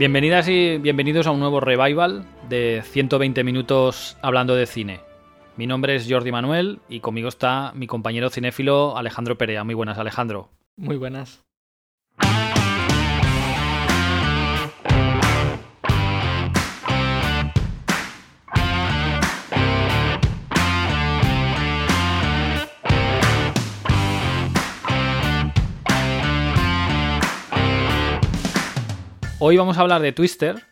Bienvenidas y bienvenidos a un nuevo revival de 120 minutos hablando de cine. Mi nombre es Jordi Manuel y conmigo está mi compañero cinéfilo Alejandro Perea. Muy buenas, Alejandro. Muy buenas. Hoy vamos a hablar de Twister,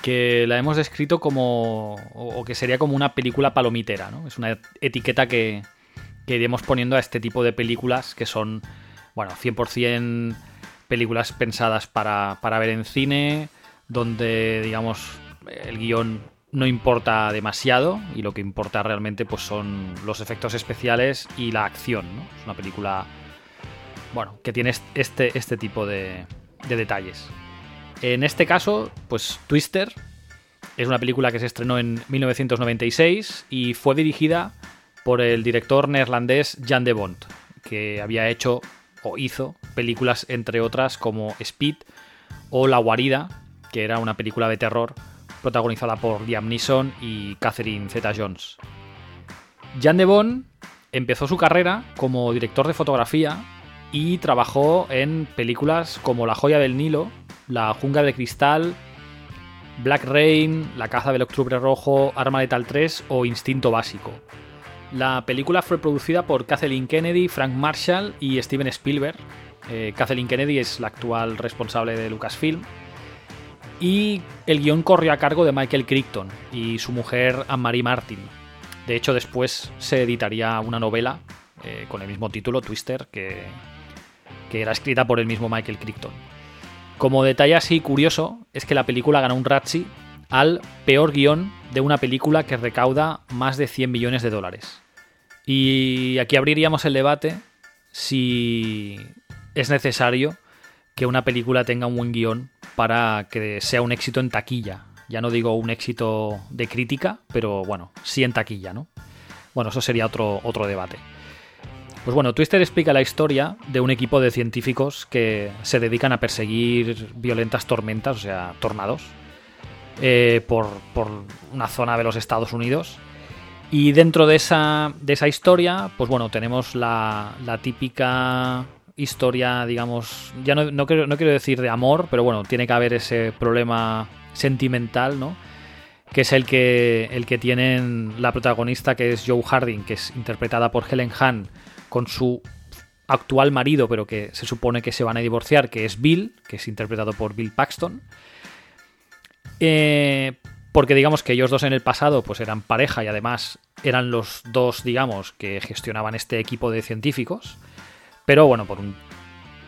que la hemos descrito como. o que sería como una película palomitera, ¿no? Es una etiqueta que, que iremos poniendo a este tipo de películas que son, bueno, 100% películas pensadas para, para ver en cine, donde, digamos, el guion no importa demasiado y lo que importa realmente pues son los efectos especiales y la acción, ¿no? Es una película, bueno, que tiene este, este tipo de, de detalles. En este caso, pues Twister es una película que se estrenó en 1996 y fue dirigida por el director neerlandés Jan de Bont, que había hecho o hizo películas entre otras como Speed o La Guarida, que era una película de terror protagonizada por Liam Neeson y Catherine Zeta-Jones. Jan de Bont empezó su carrera como director de fotografía y trabajó en películas como La joya del Nilo, la Jungla de Cristal, Black Rain, La caza del Octubre Rojo, Arma Letal 3 o Instinto Básico. La película fue producida por Kathleen Kennedy, Frank Marshall y Steven Spielberg. Eh, Kathleen Kennedy es la actual responsable de Lucasfilm. Y el guion corrió a cargo de Michael Crichton y su mujer Anne-Marie Martin. De hecho, después se editaría una novela eh, con el mismo título, Twister, que, que era escrita por el mismo Michael Crichton. Como detalle así curioso, es que la película ganó un Razzie al peor guion de una película que recauda más de 100 millones de dólares. Y aquí abriríamos el debate si es necesario que una película tenga un buen guion para que sea un éxito en taquilla. Ya no digo un éxito de crítica, pero bueno, sí en taquilla, ¿no? Bueno, eso sería otro, otro debate. Pues bueno, Twister explica la historia de un equipo de científicos que se dedican a perseguir violentas tormentas, o sea, tornados, eh, por, por, una zona de los Estados Unidos. Y dentro de esa, de esa historia, pues bueno, tenemos la, la típica historia, digamos, ya no, no, quiero, no quiero decir de amor, pero bueno, tiene que haber ese problema sentimental, ¿no? que es el que, el que tienen la protagonista, que es Joe Harding, que es interpretada por Helen Hahn, con su actual marido, pero que se supone que se van a divorciar, que es Bill, que es interpretado por Bill Paxton. Eh, porque digamos que ellos dos en el pasado pues eran pareja y además eran los dos, digamos, que gestionaban este equipo de científicos. Pero bueno, por un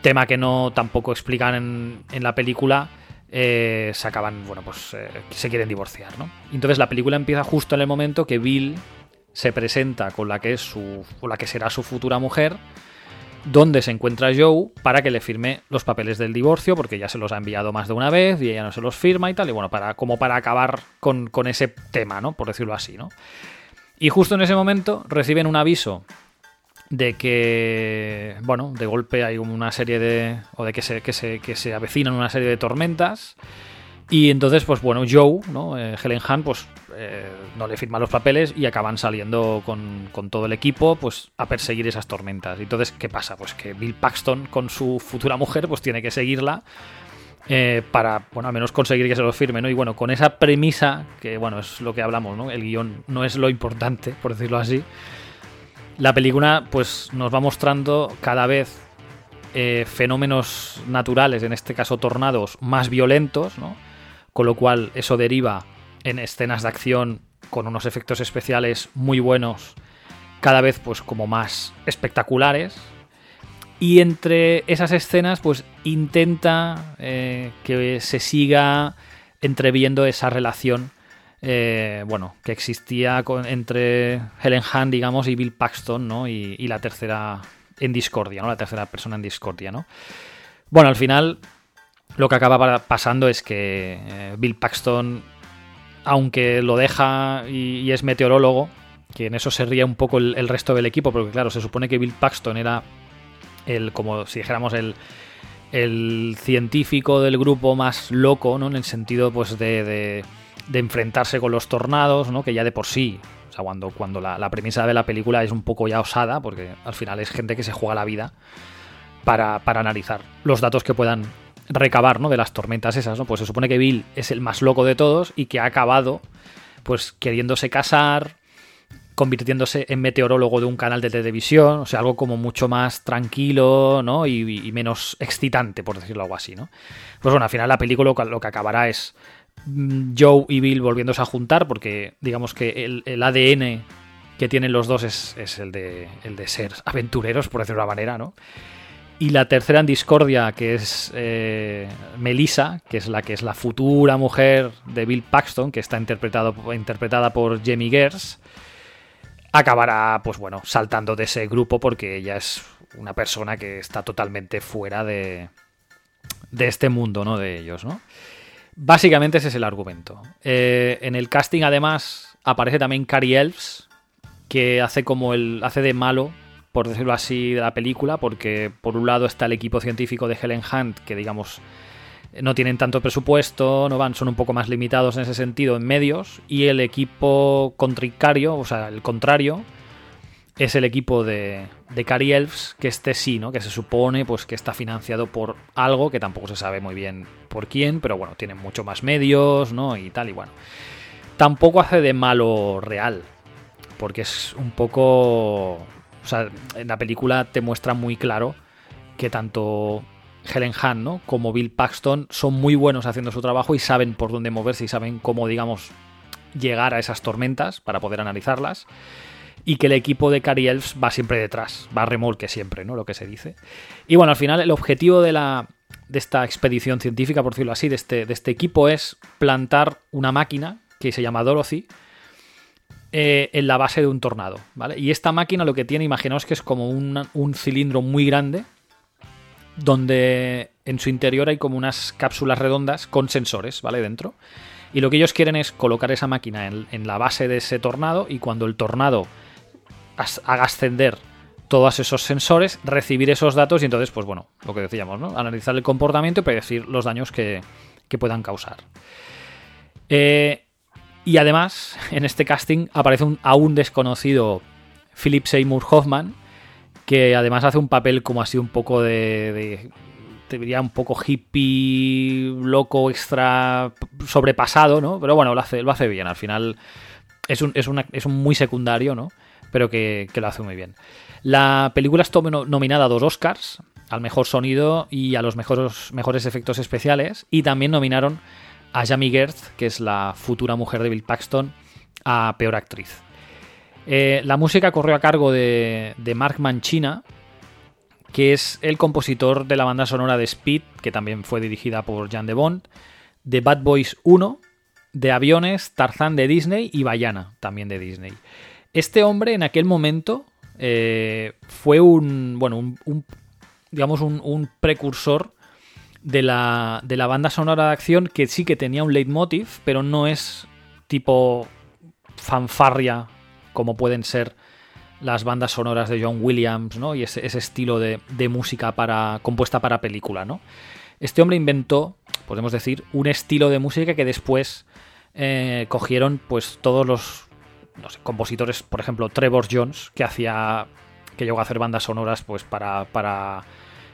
tema que no tampoco explican en, la película, eh, se acaban, bueno, pues eh, se quieren divorciar, ¿no? Entonces la película empieza justo en el momento que Bill se presenta con la que es su con la que será su futura mujer donde se encuentra Joe para que le firme los papeles del divorcio porque ya se los ha enviado más de una vez y ella no se los firma y tal y bueno para como para acabar con, con ese tema no por decirlo así no y justo en ese momento reciben un aviso de que bueno de golpe hay una serie de o de que se, que se, que se avecinan una serie de tormentas y entonces, pues bueno, Joe, ¿no? Eh, Helen Hunt, pues eh, no le firma los papeles y acaban saliendo con, con, todo el equipo, pues a perseguir esas tormentas. Entonces, ¿qué pasa? Pues que Bill Paxton con su futura mujer, pues tiene que seguirla eh, para, bueno, al menos conseguir que se los firme, ¿no? Y bueno, con esa premisa, que bueno, es lo que hablamos, ¿no? El guion no es lo importante, por decirlo así. La película, pues nos va mostrando cada vez fenómenos naturales, en este caso tornados, más violentos, ¿no? Con lo cual eso deriva en escenas de acción con unos efectos especiales muy buenos, cada vez pues como más espectaculares. Y entre esas escenas pues intenta eh, que se siga entreviendo esa relación eh, bueno, que existía entre Helen Hunt, digamos, y Bill Paxton, ¿no? Y, y, la tercera en discordia, ¿no? La tercera persona en discordia, ¿no? Bueno, al final lo que acaba pasando es que eh, Bill Paxton, aunque lo deja y, es meteorólogo, que en eso se ría un poco el, resto del equipo, porque claro, se supone que Bill Paxton era el, como si dijéramos, el, el científico del grupo más loco, ¿no? En el sentido, pues, de, de, enfrentarse con los tornados, ¿no? Que ya de por sí, cuando, cuando la, la, premisa de la película es un poco ya osada, porque al final es gente que se juega la vida para, para analizar los datos que puedan recabar, ¿no? De las tormentas esas, ¿no? Pues se supone que Bill es el más loco de todos y que ha acabado, pues, queriéndose casar, convirtiéndose en meteorólogo de un canal de televisión, o sea, algo como mucho más tranquilo, ¿no? Y, menos excitante, por decirlo algo así, ¿no? Pues bueno, al final la película lo que acabará es mm, Joe y Bill volviéndose a juntar, porque digamos que el, ADN que tienen los dos es, el, de, el de ser aventureros, por decirlo de una manera, ¿no? Y la tercera en discordia, que es eh, Melissa, que es la que es la futura mujer de Bill Paxton, que está interpretado, interpretada por Jamie Gers, acabará, pues bueno, saltando de ese grupo porque ella es una persona que está totalmente fuera de, de este mundo, ¿no? De ellos, ¿no? Básicamente ese es el argumento. Eh, en el casting, además, aparece también Carrie Elves, que hace como el. hace de malo, por decirlo así, de la película, porque por un lado está el equipo científico de Helen Hunt, que digamos no tienen tanto presupuesto, no van, son un poco más limitados en ese sentido en medios. Y el equipo contricario, o sea, el contrario, es el equipo de, de Cary Elves, que este sí, ¿no? Que se supone pues que está financiado por algo que tampoco se sabe muy bien por quién, pero bueno, tienen mucho más medios, ¿no? Y tal, y bueno. Tampoco hace de malo real, porque es un poco. O sea, en la película te muestra muy claro que tanto Helen Hunt, ¿no? Como Bill Paxton son muy buenos haciendo su trabajo y saben por dónde moverse y saben cómo, digamos, llegar a esas tormentas para poder analizarlas. Y que el equipo de Cary Elves va siempre detrás, va a remolque siempre, ¿no? Lo que se dice. Y bueno, al final el objetivo de la, de esta expedición científica, por decirlo así, de este, de este equipo es plantar una máquina que se llama Dorothy eh, en la base de un tornado, ¿vale? Y esta máquina lo que tiene, imaginaos que es como un cilindro muy grande donde en su interior hay como unas cápsulas redondas con sensores, ¿vale? Dentro. Y lo que ellos quieren es colocar esa máquina en, la base de ese tornado y cuando el tornado haga ascender todos esos sensores, recibir esos datos y entonces, pues bueno, lo que decíamos, ¿no? Analizar el comportamiento y predecir los daños que, puedan causar. Eh, y además, en este casting aparece un aún desconocido Philip Seymour Hoffman, que además hace un papel como así un poco de, te diría un poco hippie, loco, extra sobrepasado, ¿no? Pero bueno, lo hace, lo hace bien. Al final es un, es, es un muy secundario, ¿no? Pero que, lo hace muy bien. La película estuvo nominada a dos Oscars, al mejor sonido y a los mejores, mejores efectos especiales. Y también nominaron a Jamie Gertz, que es la futura mujer de Bill Paxton, a peor actriz. Eh, la música corrió a cargo de, Mark Mancina, que es el compositor de la banda sonora de Speed, que también fue dirigida por Jan de Bond, de Bad Boys 1, de Aviones, Tarzán de Disney y Bayana, también de Disney. Este hombre en aquel momento eh, fue un, bueno, digamos, un, precursor de la, de la banda sonora de acción que sí que tenía un leitmotiv, pero no es tipo fanfarria como pueden ser las bandas sonoras de John Williams, ¿no? Y ese, estilo de, música para, compuesta para película, ¿no? Este hombre inventó, podemos decir, un estilo de música que después eh, cogieron pues todos los compositores, por ejemplo, Trevor Jones, que hacía que llegó a hacer bandas sonoras pues para, para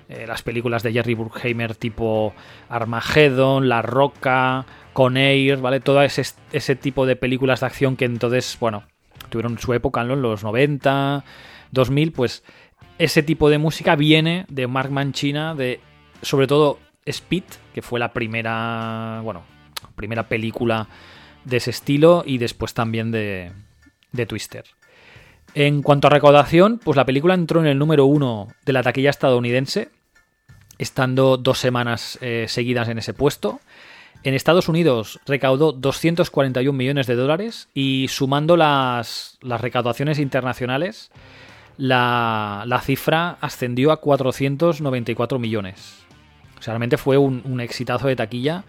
eh, las películas de Jerry Bruckheimer tipo Armageddon, La Roca, Con Air, ¿vale? Todo ese, ese tipo de películas de acción que entonces, bueno, tuvieron su época en los 90, 2000, pues ese tipo de música viene de Mark Manchina, de sobre todo Speed, que fue la primera, bueno, primera película de ese estilo y después también de, de Twister. En cuanto a recaudación, pues la película entró en el número uno de la taquilla estadounidense, estando dos semanas eh, seguidas en ese puesto. En Estados Unidos recaudó 241 millones de dólares y sumando las, recaudaciones internacionales, la, cifra ascendió a 494 millones. O sea, realmente fue un, exitazo de taquilla.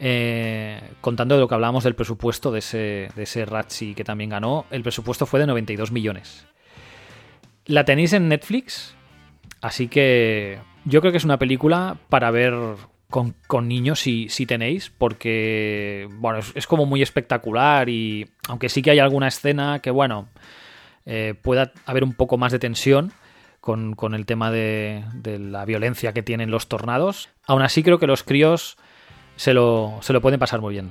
Eh, contando de lo que hablábamos del presupuesto de ese, de ese Ratchi que también ganó, el presupuesto fue de 92 millones. La tenéis en Netflix Así que yo creo que es una película para ver con, niños si, si, tenéis, porque bueno, es, como muy espectacular y aunque sí que hay alguna escena que bueno, eh, pueda haber un poco más de tensión con, el tema de, la violencia que tienen los tornados, aún así creo que los críos se lo, se lo pueden pasar muy bien.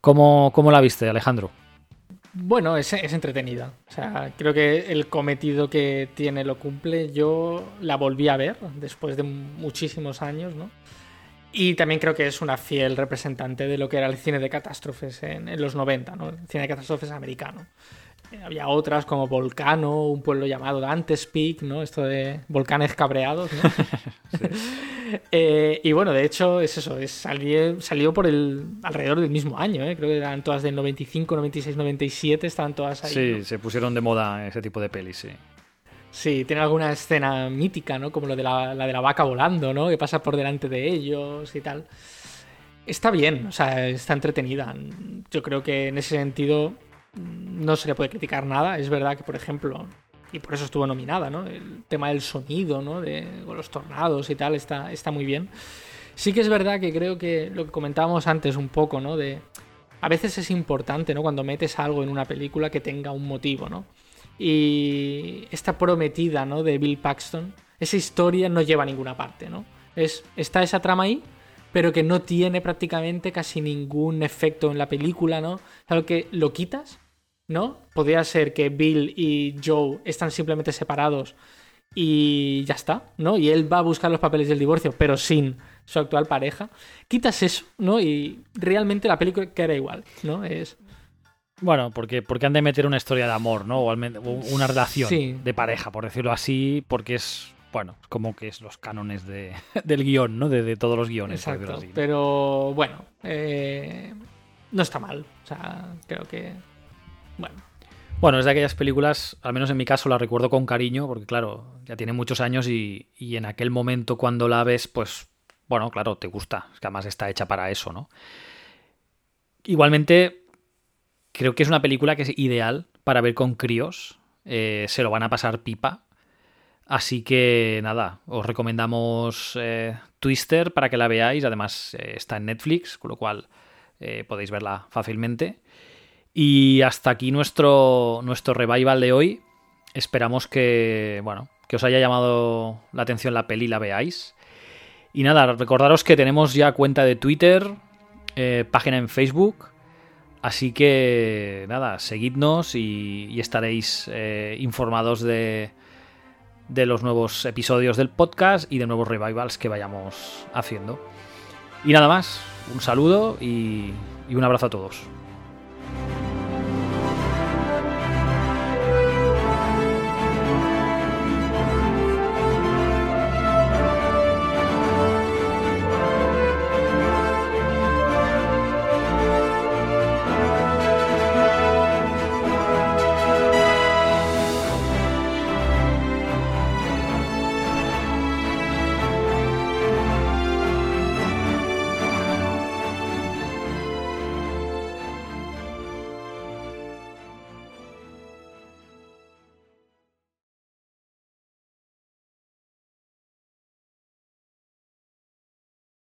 ¿Cómo, cómo la viste, Alejandro? Bueno, es, es, entretenida. O sea, creo que el cometido que tiene lo cumple. Yo la volví a ver después de muchísimos años, ¿no? Y también creo que es una fiel representante de lo que era el cine de catástrofes en, en los 90, ¿no? El cine de catástrofes americano. Había otras como Volcano, un pueblo llamado Dante's Peak, ¿no? Esto de volcanes cabreados, ¿no? Eh, y bueno, de hecho es eso, es, salió, salió por el alrededor del mismo año, ¿eh? Creo que eran todas del 95, 96, 97, estaban todas ahí. Sí, se pusieron de moda ese tipo de pelis, sí. Sí, tiene alguna escena mítica, ¿no? Como lo de la, la de la vaca volando, ¿no? Que pasa por delante de ellos y tal. Está bien, o sea, está entretenida. Yo creo que en ese sentido no se le puede criticar nada. Es verdad que, por ejemplo, y por eso estuvo nominada, ¿no? El tema del sonido, ¿no? De los tornados y tal, está, está muy bien. Sí que es verdad que creo que lo que comentábamos antes un poco, ¿no? De. A veces es importante, ¿no? Cuando metes algo en una película que tenga un motivo, ¿no? Y esta prometida, ¿no? De Bill Paxton, esa historia no lleva a ninguna parte, ¿no? Es, está esa trama ahí, pero que no tiene prácticamente casi ningún efecto en la película, ¿no? Algo que lo quitas ¿no? Podría ser que Bill y Joe están simplemente separados y ya está, ¿no? Y él va a buscar los papeles del divorcio, pero sin su actual pareja. Quitas eso, ¿no? Y realmente la película queda igual, ¿no? Es... Bueno, porque, porque han de meter una historia de amor, ¿no? O una relación de pareja, por decirlo así, porque es, bueno, como que es los cánones de, del guion, ¿no? De, todos los guiones. Exacto, pero bueno, eh, no está mal. O sea, creo que bueno. Bueno, es de aquellas películas, al menos en mi caso la recuerdo con cariño, porque claro, ya tiene muchos años y, en aquel momento cuando la ves, pues, bueno, claro, te gusta, es que además está hecha para eso, ¿no? Igualmente, creo que es una película que es ideal para ver con críos, eh, se lo van a pasar pipa, así que nada, os recomendamos eh, Twister para que la veáis, además eh, está en Netflix, con lo cual podéis verla fácilmente. Y hasta aquí nuestro, nuestro revival de hoy. Esperamos que, bueno, que os haya llamado la atención la peli y la veáis. Y nada, recordaros que tenemos ya cuenta de Twitter, eh, página en Facebook. Así que nada, seguidnos y, estaréis eh, informados de, de los nuevos episodios del podcast y de nuevos revivals que vayamos haciendo. Y nada más, un saludo y un abrazo a todos.